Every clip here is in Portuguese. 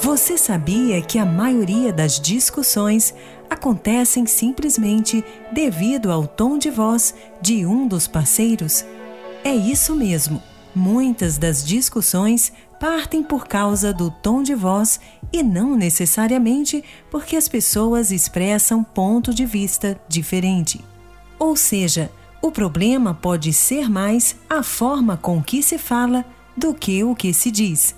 Você sabia que a maioria das discussões acontecem simplesmente devido ao tom de voz de um dos parceiros? É isso mesmo. Muitas das discussões partem por causa do tom de voz e não necessariamente porque as pessoas expressam ponto de vista diferente. Ou seja, o problema pode ser mais a forma com que se fala do que o que se diz.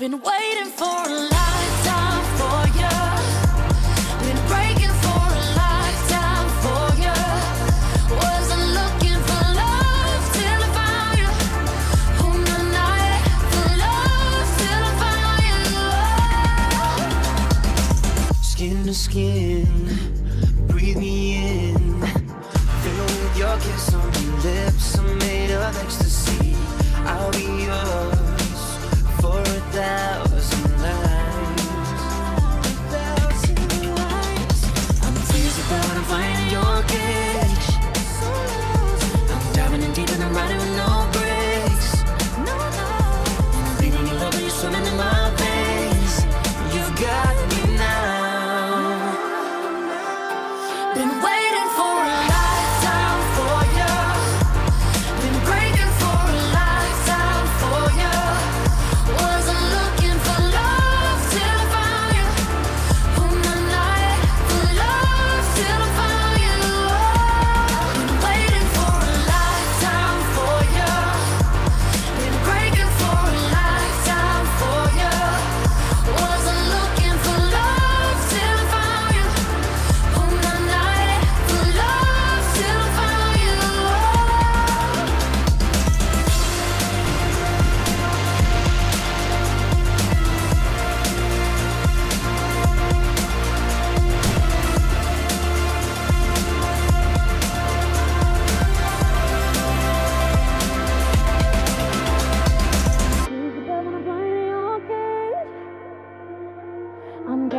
Been waiting for a lifetime for you. Been breaking for a lifetime for you. Wasn't looking for love till I found you. Oh, no, night for love till I found you. Skin to skin.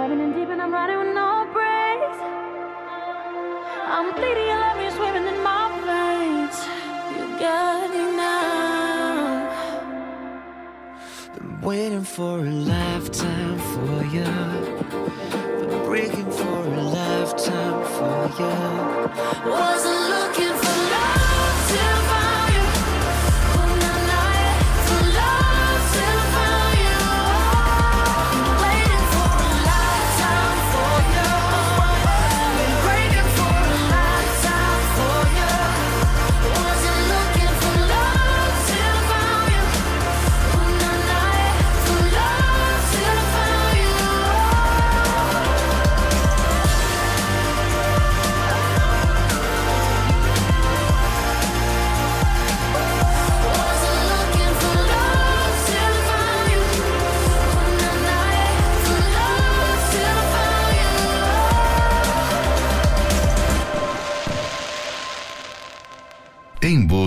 Diving in deep and I'm riding with no brakes. I'm bleeding, your love is swimming in my veins. You got me now. Been waiting for a lifetime for you. Been breaking for a lifetime for you. Wasn't looking for.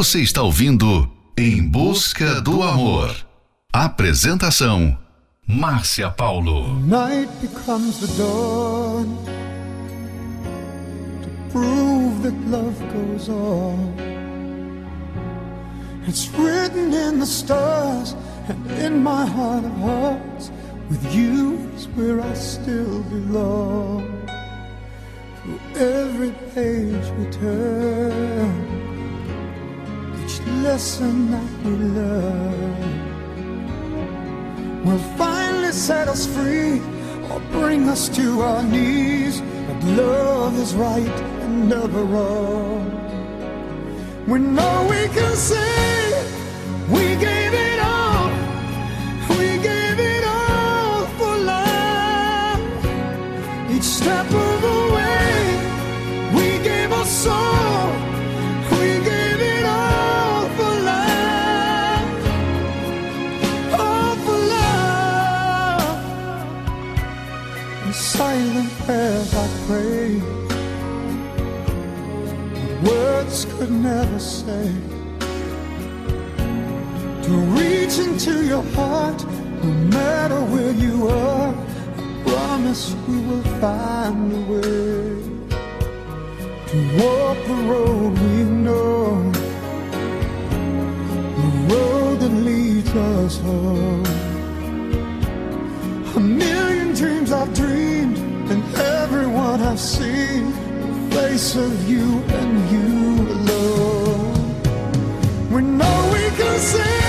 Você está ouvindo Em Busca do Amor. Apresentação: Márcia Paulo. Night becomes the dawn to prove that love goes on. It's written in the stars and in my heart of hearts. With you is where I still belong. Through every page we turn lesson that we learn will finally set us free or bring us to our knees. That love is right and never wrong. We know we can say we gave it prayers I words could never say. To reach into your heart, no matter where you are, I promise we will find a way to walk the road we know, the road that leads us home. A million dreams I've dreamed, and everyone I've seen, the face of you and you alone. We know we can say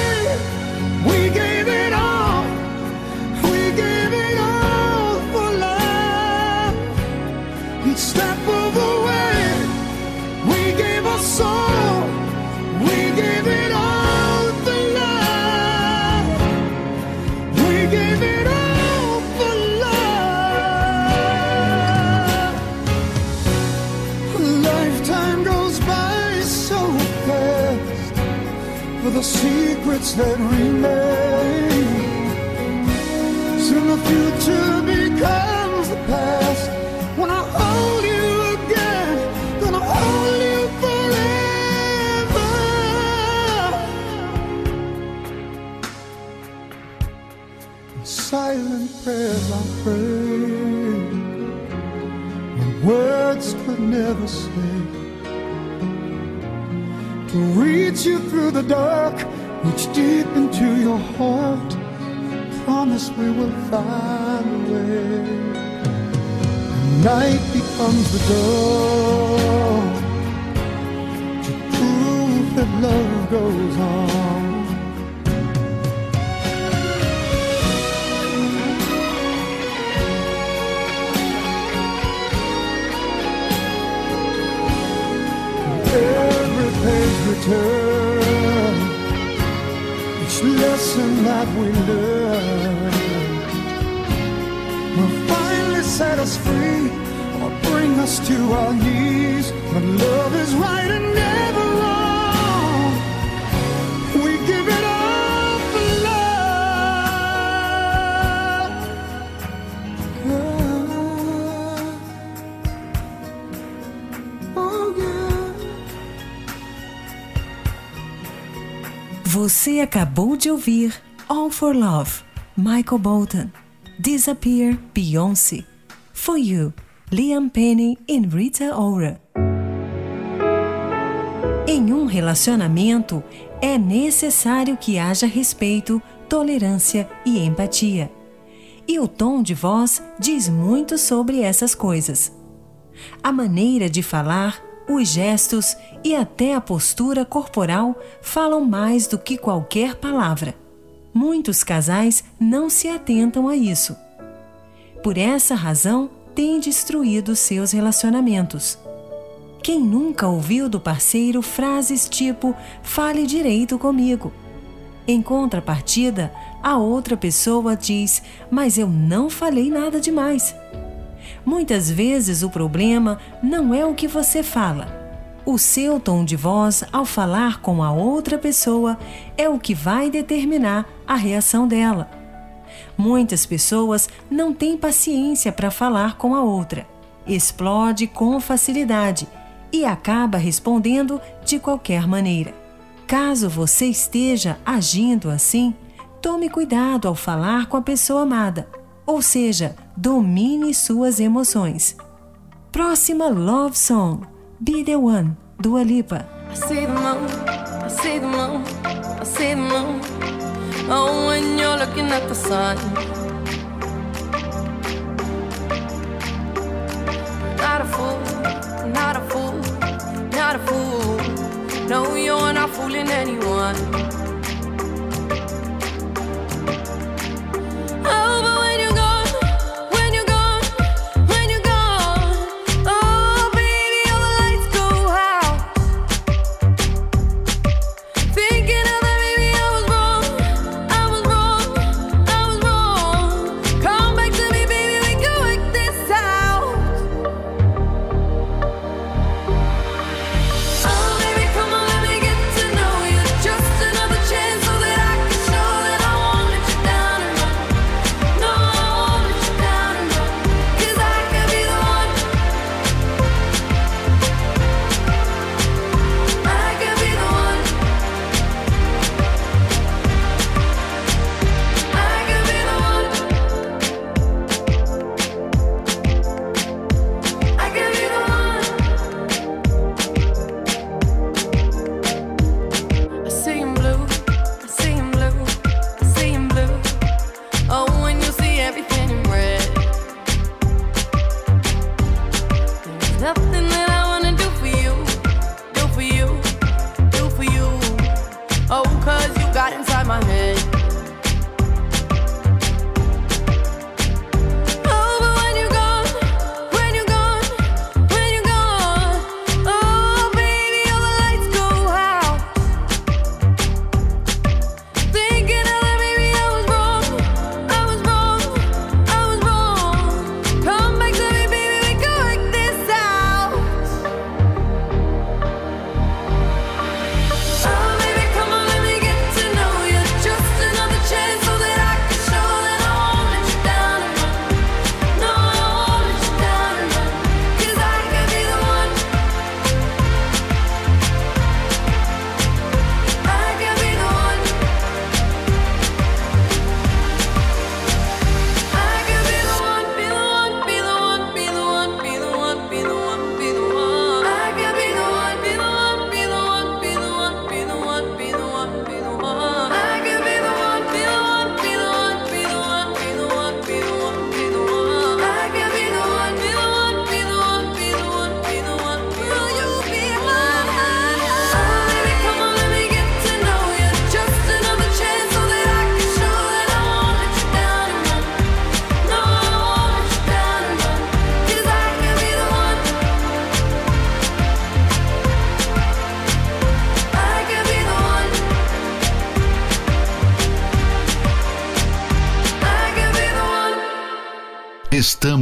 Acabou de ouvir All for Love, Michael Bolton, Disappear, Beyoncé, For You, Liam Payne e Rita Ora. Em um relacionamento, é necessário que haja respeito, tolerância e empatia. E o tom de voz diz muito sobre essas coisas. A maneira de falar, os gestos e até a postura corporal falam mais do que qualquer palavra. Muitos casais não se atentam a isso. Por essa razão, têm destruído seus relacionamentos. Quem nunca ouviu do parceiro frases tipo fale direito comigo? Em contrapartida, a outra pessoa diz: Mas eu não falei nada demais. Muitas vezes o problema não é o que você fala. O seu tom de voz ao falar com a outra pessoa é o que vai determinar a reação dela. Muitas pessoas não têm paciência para falar com a outra, explode com facilidade e acaba respondendo de qualquer maneira. Caso você esteja agindo assim, tome cuidado ao falar com a pessoa amada, ou seja, domine suas emoções. Próxima Love Song, Be the One, Dua Lipa. Oh. Not a fool, not a fool. No, you're not fooling anyone. Oh, but when you're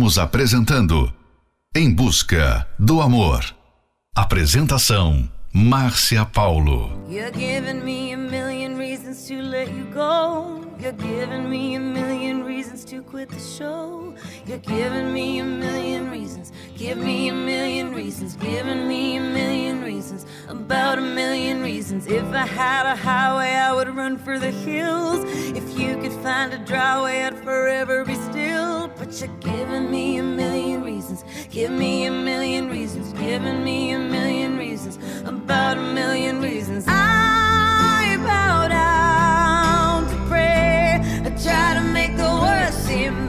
Estamos apresentando Em Busca do Amor. Apresentação Márcia Paulo. You're giving me a million reasons to let you go. You're giving me a million reasons to quit the show. You're giving me a million reasons. Give me a million reasons. Giving me a million reasons. About a million reasons. If I had a highway, I would run for the hills. If you could find a dry way, I'd forever be still. But you're giving me a million reasons. Give me a million reasons. Giving me a million reasons. About a million reasons. I bow down to pray. I try to make the worst seem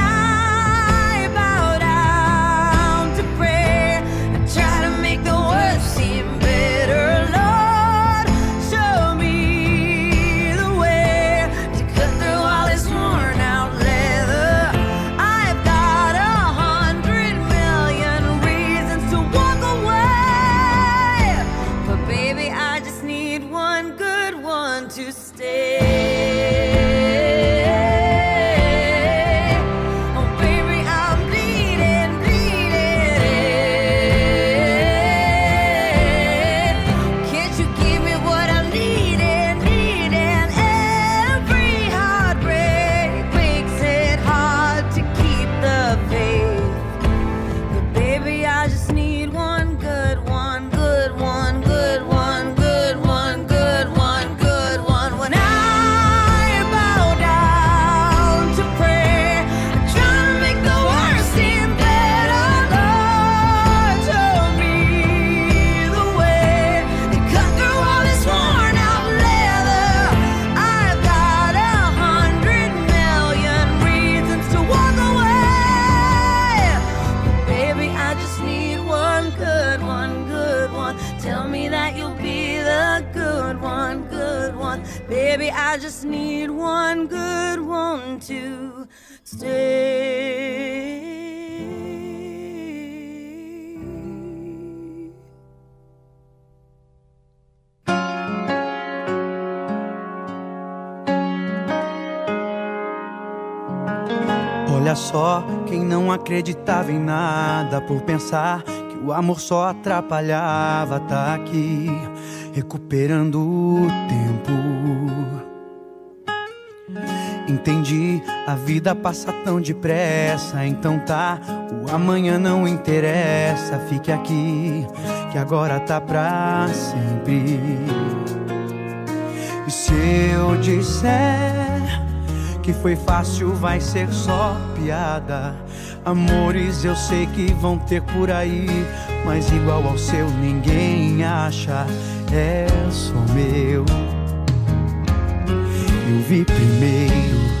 To stay. Olha só, quem não acreditava em nada por pensar que o amor só atrapalhava, tá aqui recuperando o tempo. Entendi, a vida passa tão depressa, então tá, o amanhã não interessa, fique aqui, que agora tá pra sempre. E se eu disser que foi fácil, vai ser só piada. Amores eu sei que vão ter por aí, mas igual ao seu ninguém acha, é só meu. Eu vi primeiro.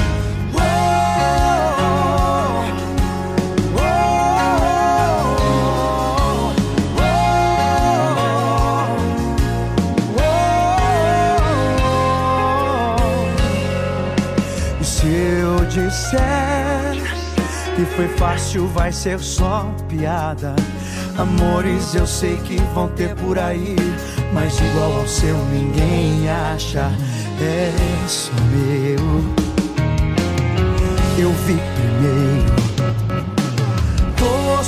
Foi fácil, vai ser só piada. Amores eu sei que vão ter por aí, mas igual ao seu ninguém acha. É só meu. Eu vi primeiro. Tô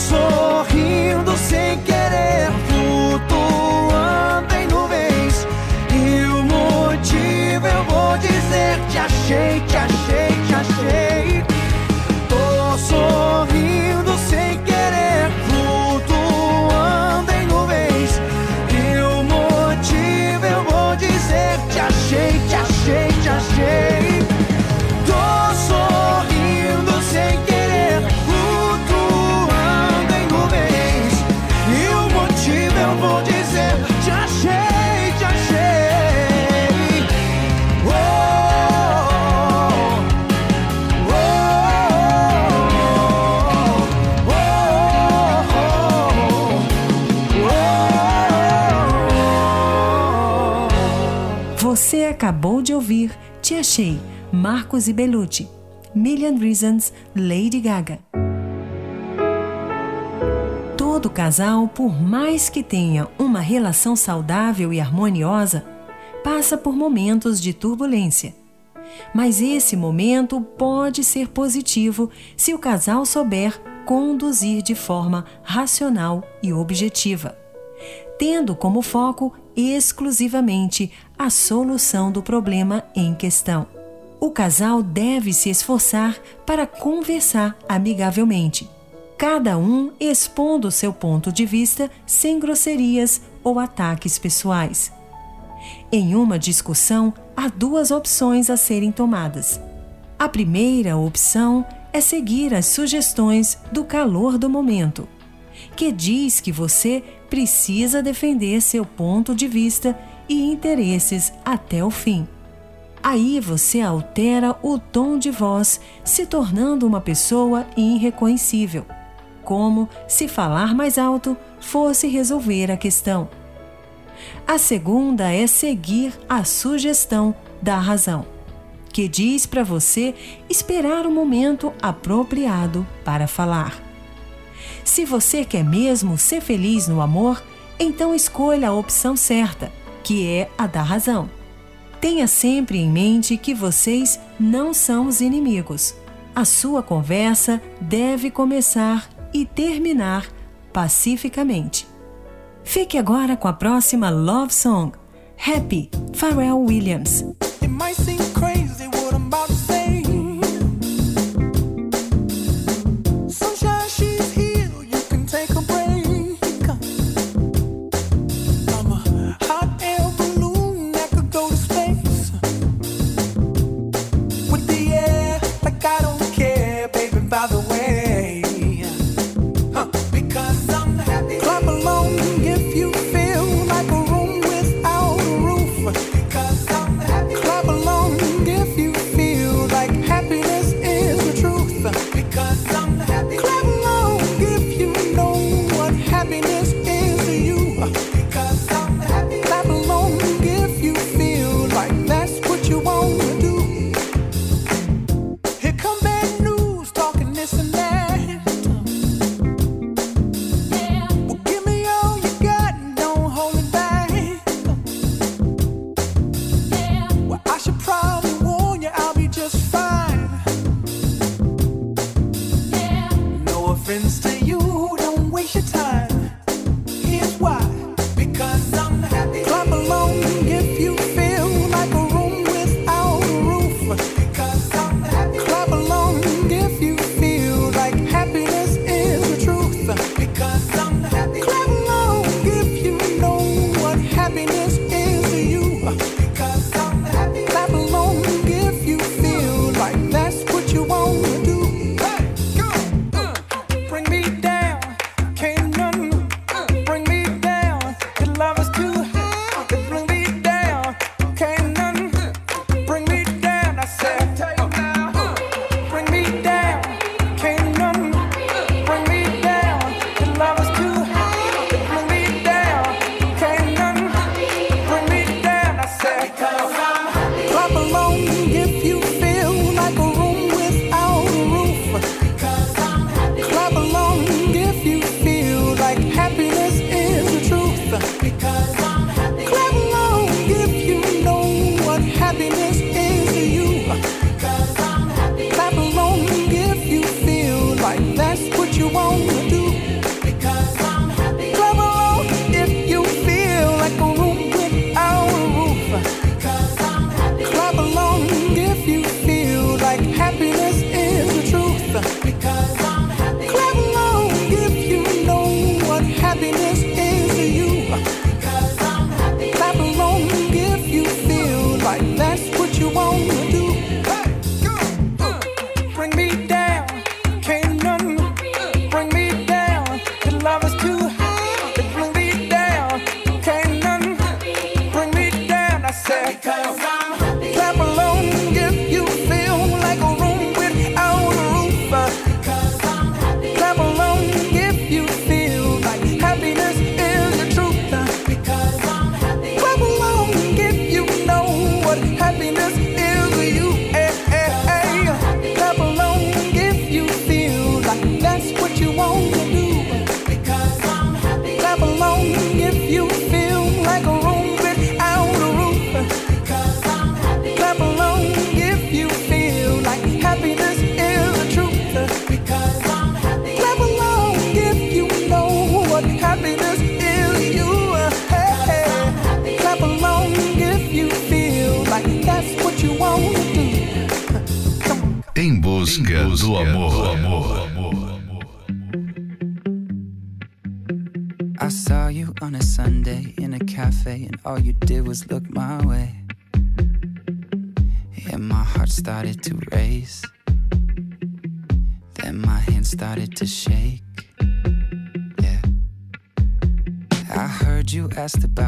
acabou de ouvir Te Achei, Marcos e Bellucci. Million Reasons, Lady Gaga. Todo casal, por mais que tenha uma relação saudável e harmoniosa, passa por momentos de turbulência. Mas esse momento pode ser positivo se o casal souber conduzir de forma racional e objetiva, tendo como foco exclusivamente a solução do problema em questão. O casal deve se esforçar para conversar amigavelmente, cada um expondo seu ponto de vista sem grosserias ou ataques pessoais. Em uma discussão, há duas opções a serem tomadas. A primeira opção é seguir as sugestões do calor do momento, que diz que você precisa defender seu ponto de vista e interesses até o fim. Aí você altera o tom de voz, se tornando uma pessoa irreconhecível, como se falar mais alto fosse resolver a questão. A segunda é seguir a sugestão da razão, que diz para você esperar o momento apropriado para falar. Se você quer mesmo ser feliz no amor, então escolha a opção certa, que é a da razão. Tenha sempre em mente que vocês não são os inimigos. A sua conversa deve começar e terminar pacificamente. Fique agora com a próxima Love Song, Happy, Pharrell Williams. Heard you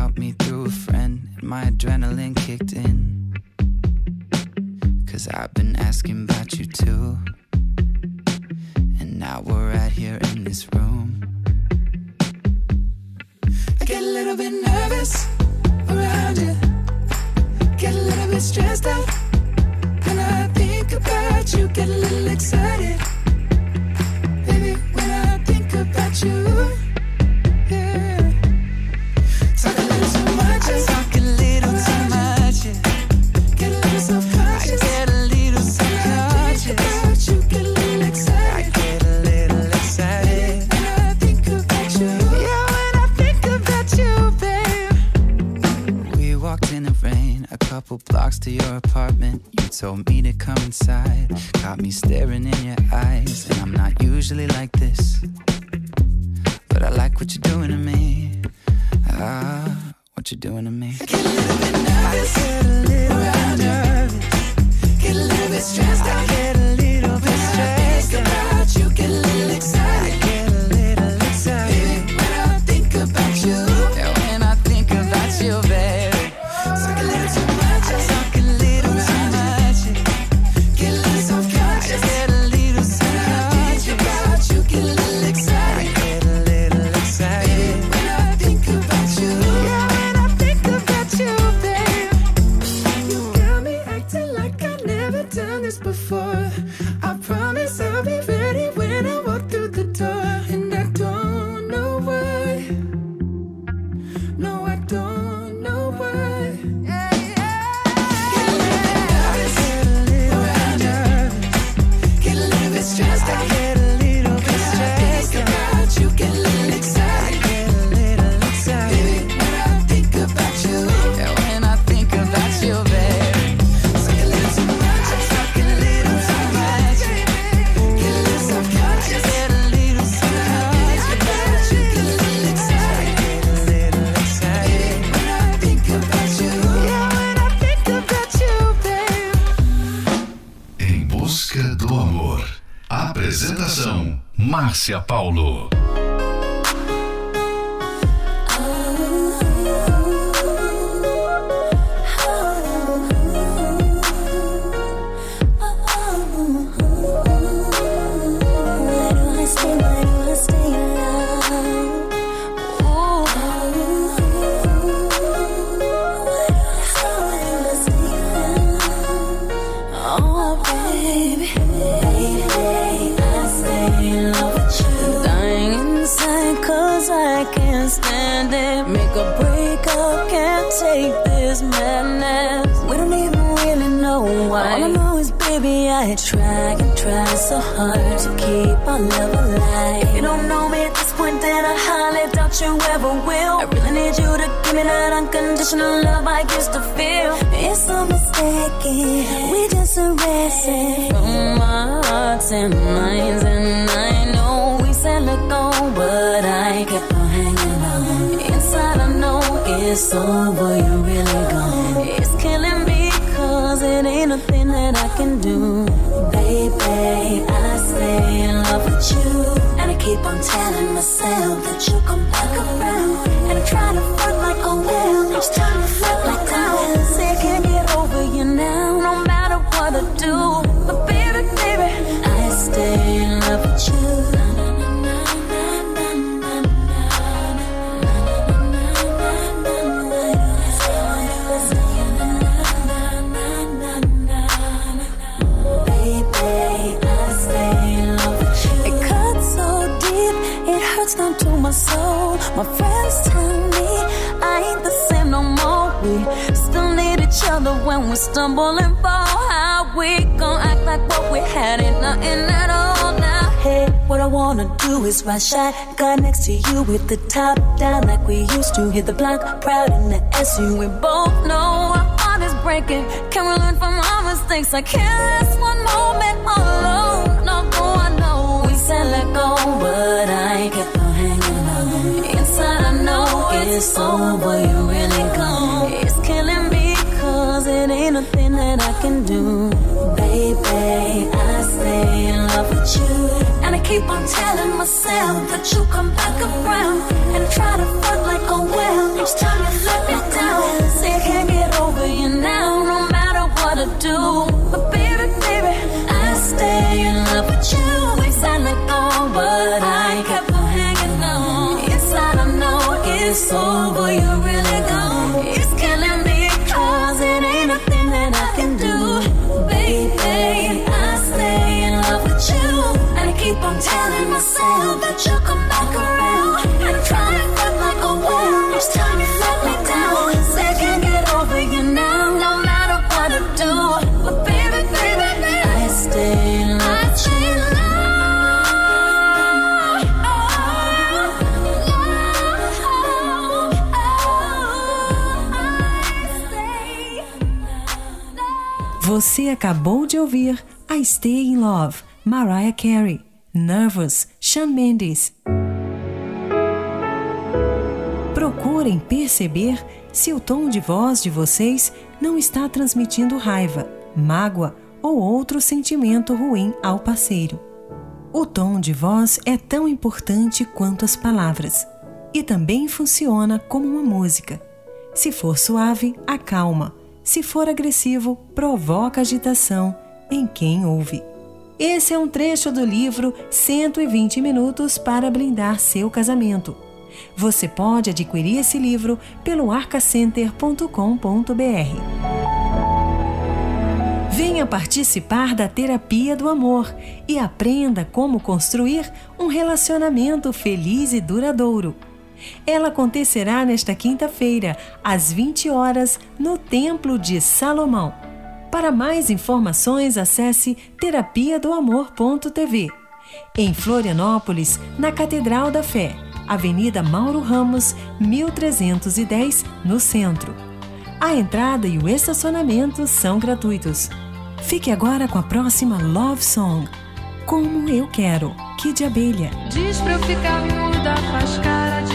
told me to come inside. Caught me staring Paulo. Try so hard to keep our love alive. If you don't know me at this point, then I highly doubt you ever will. I really need you to give me that unconditional love I used to feel. It's so mistaken, we just erased from our hearts and minds. And I know we said let go, oh, but I kept on hanging on. Inside, I know it's over, you're really gone. It's killing me a thing that I can do. Baby, I stay in love with you. And I keep on telling myself that you'll come back around. And I try to front like a will. Each time you flip like down. Say I can't get over you now, no matter what I do. Other when we stumble and fall. How we gon' act like what we had ain't nothing at all now? Hey, what I wanna do is ride shotgun next to you with the top down like we used to. Hit the block proud in the SU. We both know our heart is breaking. Can we learn from our mistakes? I can't last one moment alone. No, I know we said let go, but I kept it's over, you really gone. It ain't nothing that I can do. Baby, I stay in love with you. And I keep on telling myself that you come back around. And try to fuck like a well. Each time you let me down. Say I can't get over you now, no matter what I do. But baby, baby, I stay in love with you. We I let go, but I kept on hanging on. Inside I know it's over, you're really gone. It's keep on telling myself that you'll come back around. I'm trying to like a. Each time you let me down, I get over you now, no matter what I do. But baby, baby, baby I stay in love with you. Você acabou de ouvir I Stay in Love, Mariah Carey, Nervous, Shawn Mendes. Procurem perceber se o tom de voz de vocês não está transmitindo raiva, mágoa ou outro sentimento ruim ao parceiro. O tom de voz é tão importante quanto as palavras e também funciona como uma música. Se for suave, acalma se for agressivo, provoca agitação em quem ouve. Esse é um trecho do livro 120 Minutos para Blindar Seu Casamento. Você pode adquirir esse livro pelo arcacenter.com.br. Venha participar da terapia do amor e aprenda como construir um relacionamento feliz e duradouro. Ela acontecerá nesta quinta-feira, às 20 horas, no Templo de Salomão. Para mais informações, acesse terapia do amor.tv. Em Florianópolis, na Catedral da Fé, Avenida Mauro Ramos, 1310, no centro. A entrada e o estacionamento são gratuitos. Fique agora com a próxima Love Song. Como eu quero, Kid Abelha. Diz pra eu ficar muda, faz cara de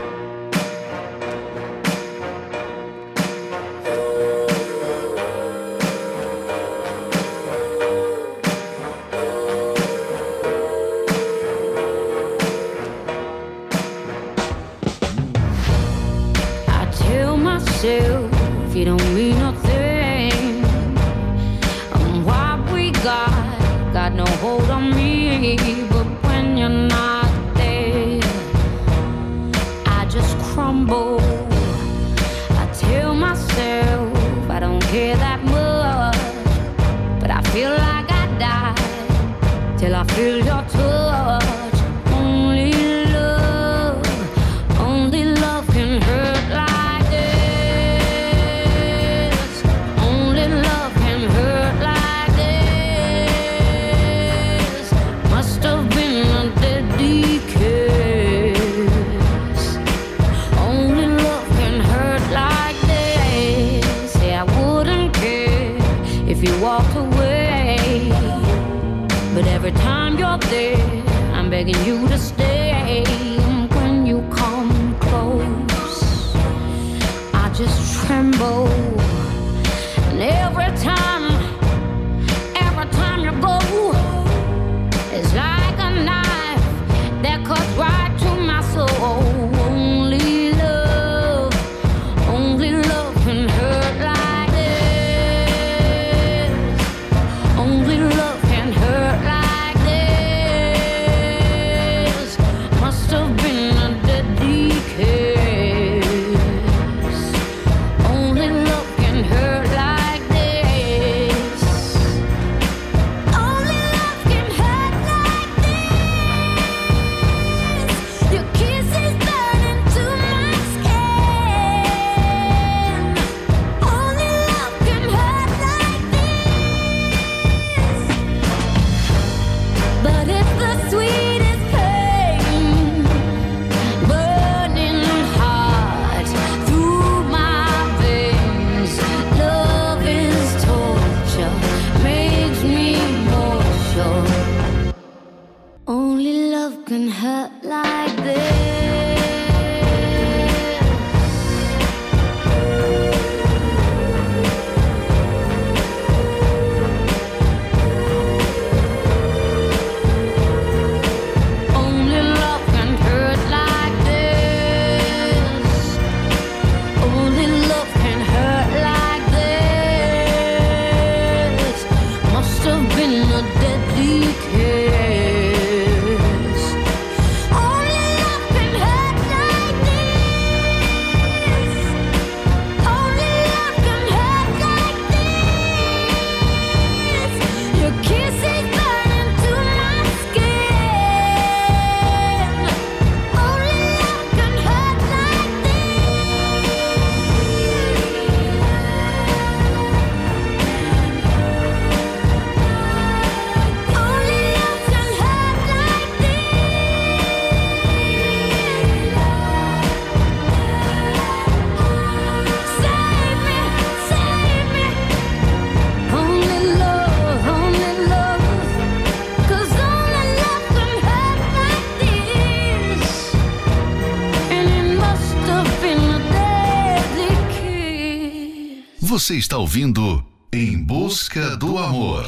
Você está ouvindo Em Busca do Amor.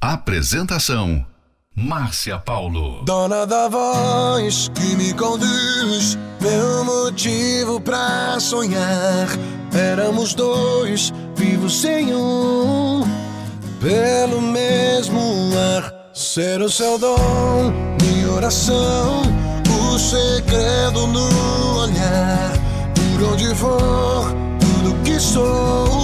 Apresentação: Márcia Paulo. Dona da voz que me conduz, meu motivo pra sonhar. Éramos dois, vivos sem um, pelo mesmo ar. Ser o seu dom, minha oração, o segredo no olhar. Por onde for, tudo que sou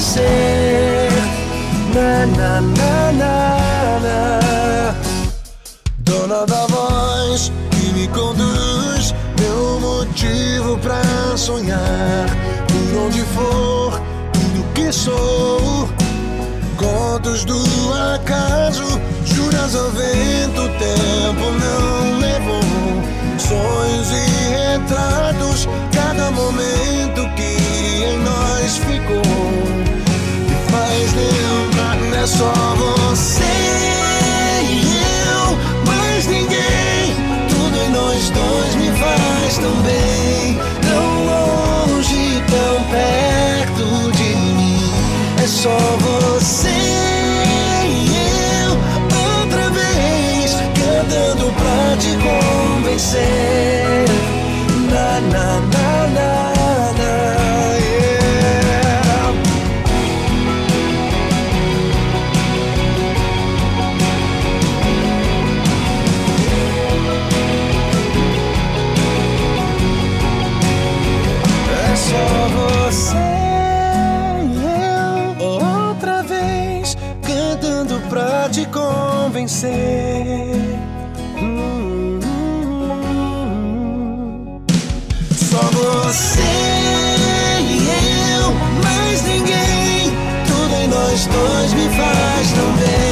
convencer. Na, na, na, na, na. Dona da voz que me conduz, meu motivo pra sonhar. Por onde for, tudo que sou. Contos do acaso, juras ao vento, o tempo não levou. Sonhos e retratos, cada momento que em nós ficou. Faz lembrar, é só você e eu, mais ninguém. Tudo em nós dois me faz tão bem, tão longe, tão perto de mim. É só você e eu, outra vez, cantando pra te convencer. Na, na, na, Hum, Só você e eu, mais ninguém. Tudo em nós dois me faz tão bem,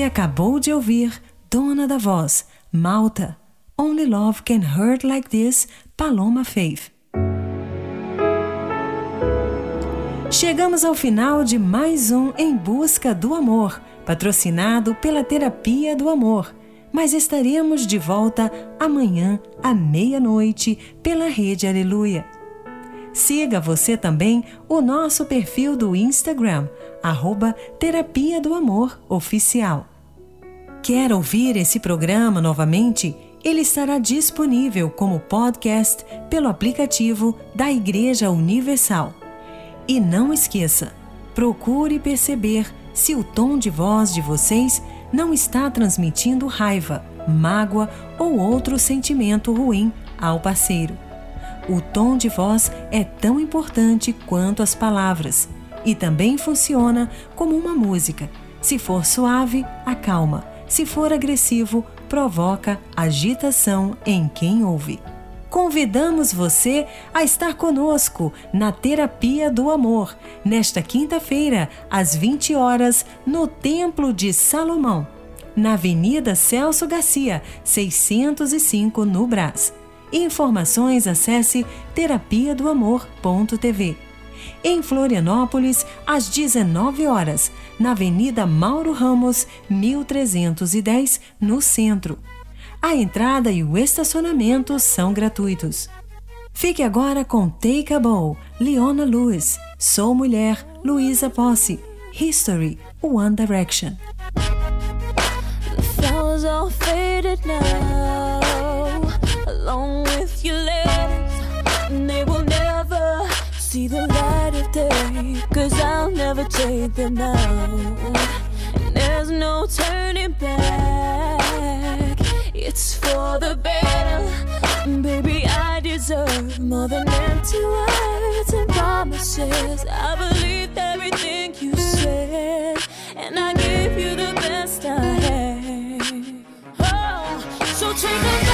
Você acabou de ouvir Dona da Voz, Malta, Only Love Can Hurt Like This, Paloma Faith. Chegamos ao final de mais um Em Busca do Amor, patrocinado pela Terapia do Amor. Mas estaremos de volta amanhã à meia-noite pela Rede Aleluia. Siga você também o nosso perfil do Instagram, arroba Terapia do Amor Oficial. Quer ouvir esse programa novamente? Ele estará disponível como podcast pelo aplicativo da Igreja Universal. E não esqueça, procure perceber se o tom de voz de vocês não está transmitindo raiva, mágoa ou outro sentimento ruim ao parceiro. O tom de voz é tão importante quanto as palavras e também funciona como uma música. Se for suave, acalma. Se for agressivo, provoca agitação em quem ouve. Convidamos você a estar conosco na Terapia do Amor, nesta quinta-feira, às 20 horas, no Templo de Salomão, na Avenida Celso Garcia, 605, no Brás. Informações acesse terapia do amor.tv. Em Florianópolis, às 19 horas, na Avenida Mauro Ramos, 1310, no centro. A entrada e o estacionamento são gratuitos. Fique agora com Take a Bow, Leona Lewis, Sou Mulher, Luísa Posse, History, One Direction. The Cause I'll never take them out. And there's no turning back. It's for the better. Baby, I deserve more than empty words and promises. I believed everything you said. And I gave you the best I had Oh, so take a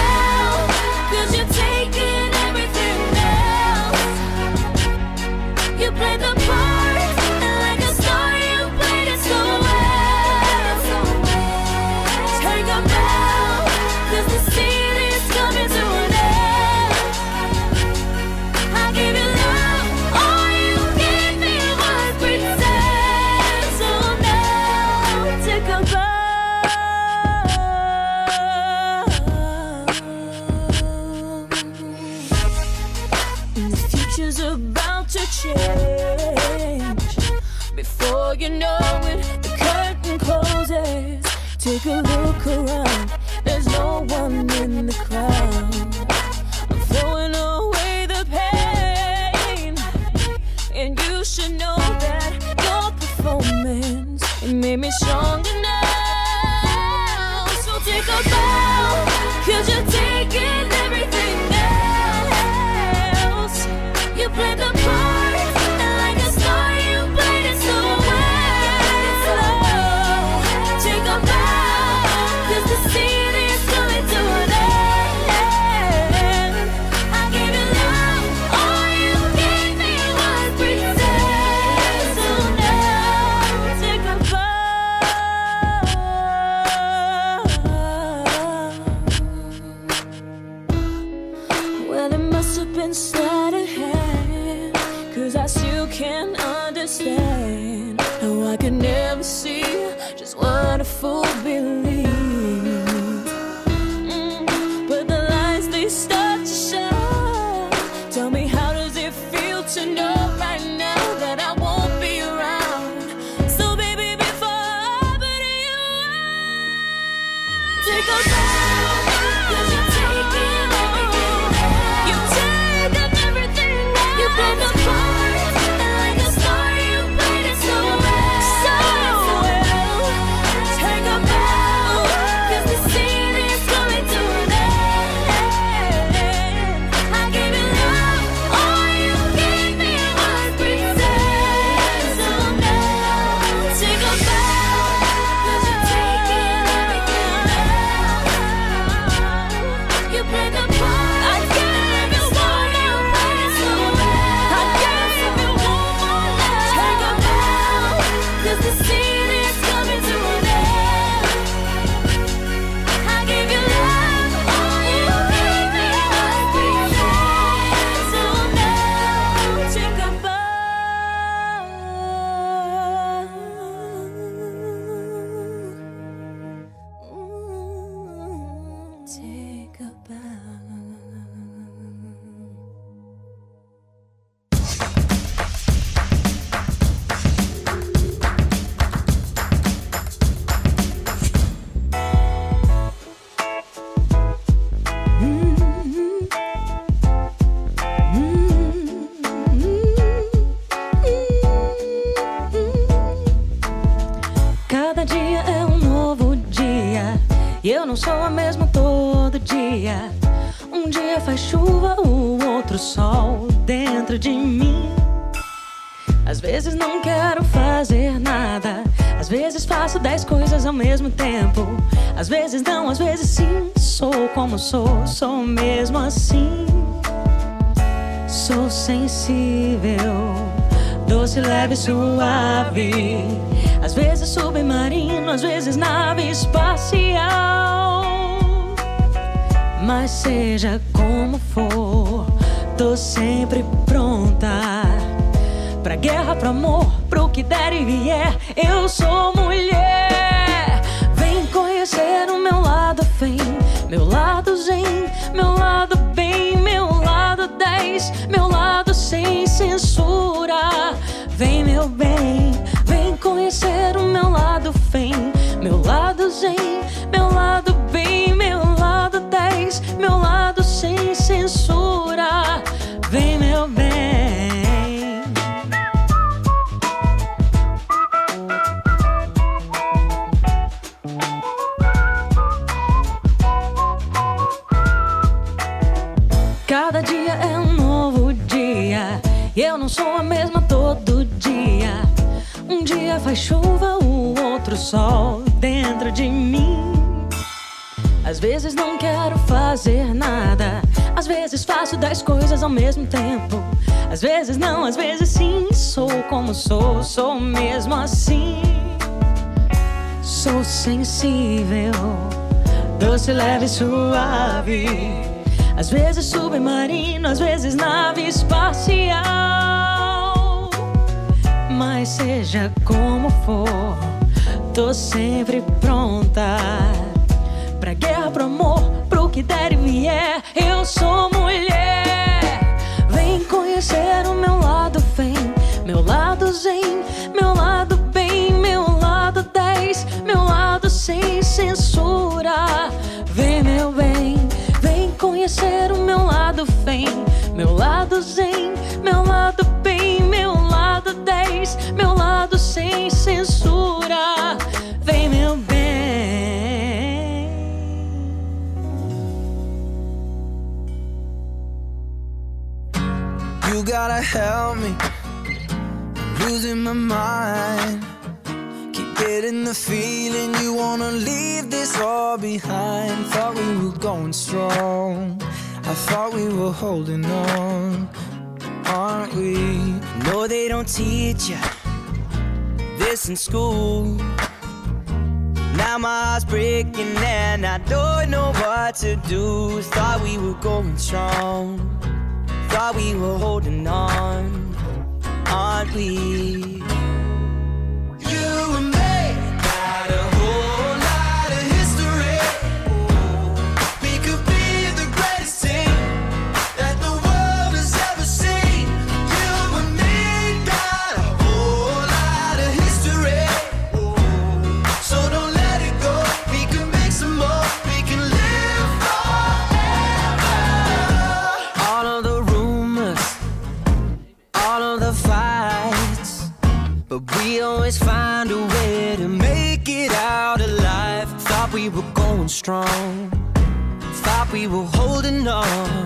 Take a look around, there's no one in the crowd. I'm throwing away the pain, and you should know that your performance made me stronger now. So take a bow, cause you're taking. fool. vezes não, às vezes sim. Sou como sou, sou mesmo assim. Sou sensível, doce, leve, suave. Às vezes submarino, às vezes nave espacial. Mas seja como for, tô sempre pronta. Pra guerra, pro amor, pro que der e vier, eu sou mulher. Conhecer o meu lado fim, meu lado zen, meu lado bem, meu lado 10, meu lado sem censura. Vem, meu bem, vem conhecer o meu lado fim, meu lado zen, não sou a mesma todo dia. Um dia faz chuva, o outro sol dentro de mim. Às vezes não quero fazer nada. Às vezes faço dez coisas ao mesmo tempo. Às vezes não, às vezes sim. Sou como sou, sou mesmo assim. Sou sensível, doce, leve, suave. Às vezes submarino, às vezes nave espacial. Mas seja como for, tô sempre pronta Pra guerra, pro amor, pro que der e vier. Eu sou mulher. Vem conhecer o meu lado, vem. Meu lado zen, meu lado bem, meu lado 10, meu lado sem censura. Vem, meu bem, vem conhecer o meu lado, vem. Meu lado zen, meu lado bem, 10, meu lado sem censura. Vem, meu bem. You gotta help me. I'm losing my mind. Keep getting the feeling you wanna leave this all behind. Thought we were going strong. I thought we were holding on. Aren't we? No, they don't teach you this in school. Now my heart's breaking and I don't know what to do. Thought we were going strong. Thought we were holding on, aren't we? Strong, thought we were holding on,